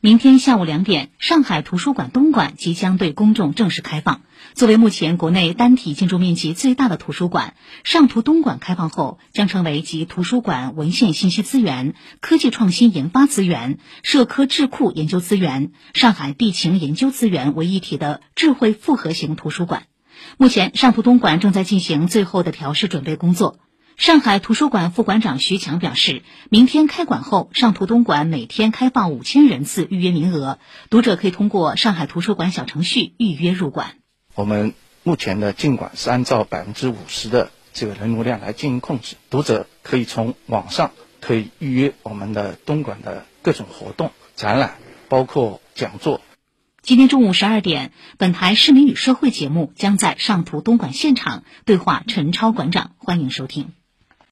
明天下午两点，上海图书馆东馆即将对公众正式开放。作为目前国内单体建筑面积最大的图书馆，上图东馆开放后，将成为集图书馆文献信息资源、科技创新研发资源、社科智库研究资源、上海地情研究资源为一体的智慧复合型图书馆。目前，上图东馆正在进行最后的调试准备工作。上海图书馆副馆长徐强表示，明天开馆后，上图东馆每天开放五千人次预约名额，读者可以通过上海图书馆小程序预约入馆。我们目前的进馆是按照百分之五十的这个人流量来进行控制，读者可以从网上可以预约我们的东馆的各种活动、展览，包括讲座。今天中午十二点，本台市民与社会节目将在上图东莞现场对话陈超馆长，欢迎收听。